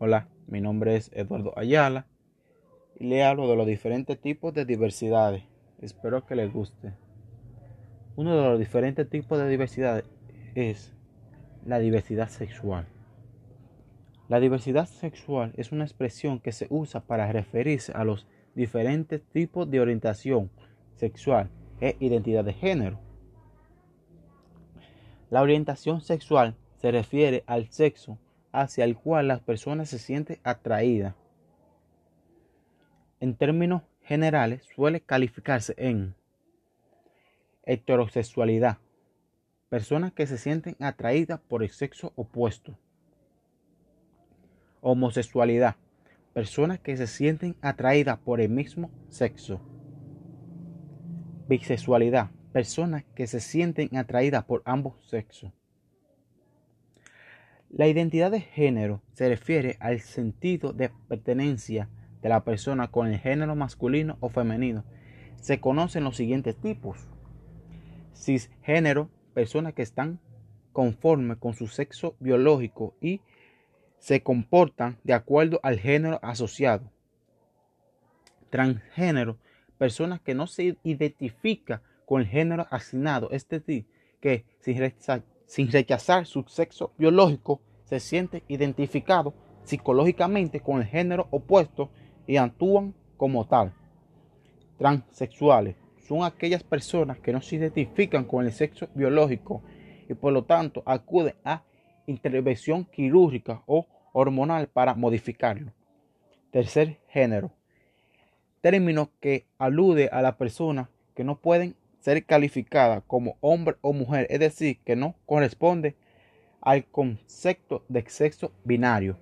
Hola, mi nombre es Eduardo Ayala y le hablo de los diferentes tipos de diversidades. Espero que les guste. Uno de los diferentes tipos de diversidad es la diversidad sexual. La diversidad sexual es una expresión que se usa para referirse a los diferentes tipos de orientación sexual e identidad de género. La orientación sexual se refiere al sexo hacia el cual las personas se sienten atraídas. En términos generales suele calificarse en heterosexualidad, personas que se sienten atraídas por el sexo opuesto. Homosexualidad, personas que se sienten atraídas por el mismo sexo. Bisexualidad, personas que se sienten atraídas por ambos sexos. La identidad de género se refiere al sentido de pertenencia de la persona con el género masculino o femenino. Se conocen los siguientes tipos. Cisgénero, personas que están conforme con su sexo biológico y se comportan de acuerdo al género asociado. Transgénero, personas que no se identifican con el género asignado, es decir, que sin rechazar su sexo biológico, se siente identificado psicológicamente con el género opuesto y actúan como tal. Transexuales son aquellas personas que no se identifican con el sexo biológico y por lo tanto acuden a intervención quirúrgica o hormonal para modificarlo. Tercer género. Término que alude a las personas que no pueden ser calificadas como hombre o mujer, es decir, que no corresponde al concepto de sexo binario.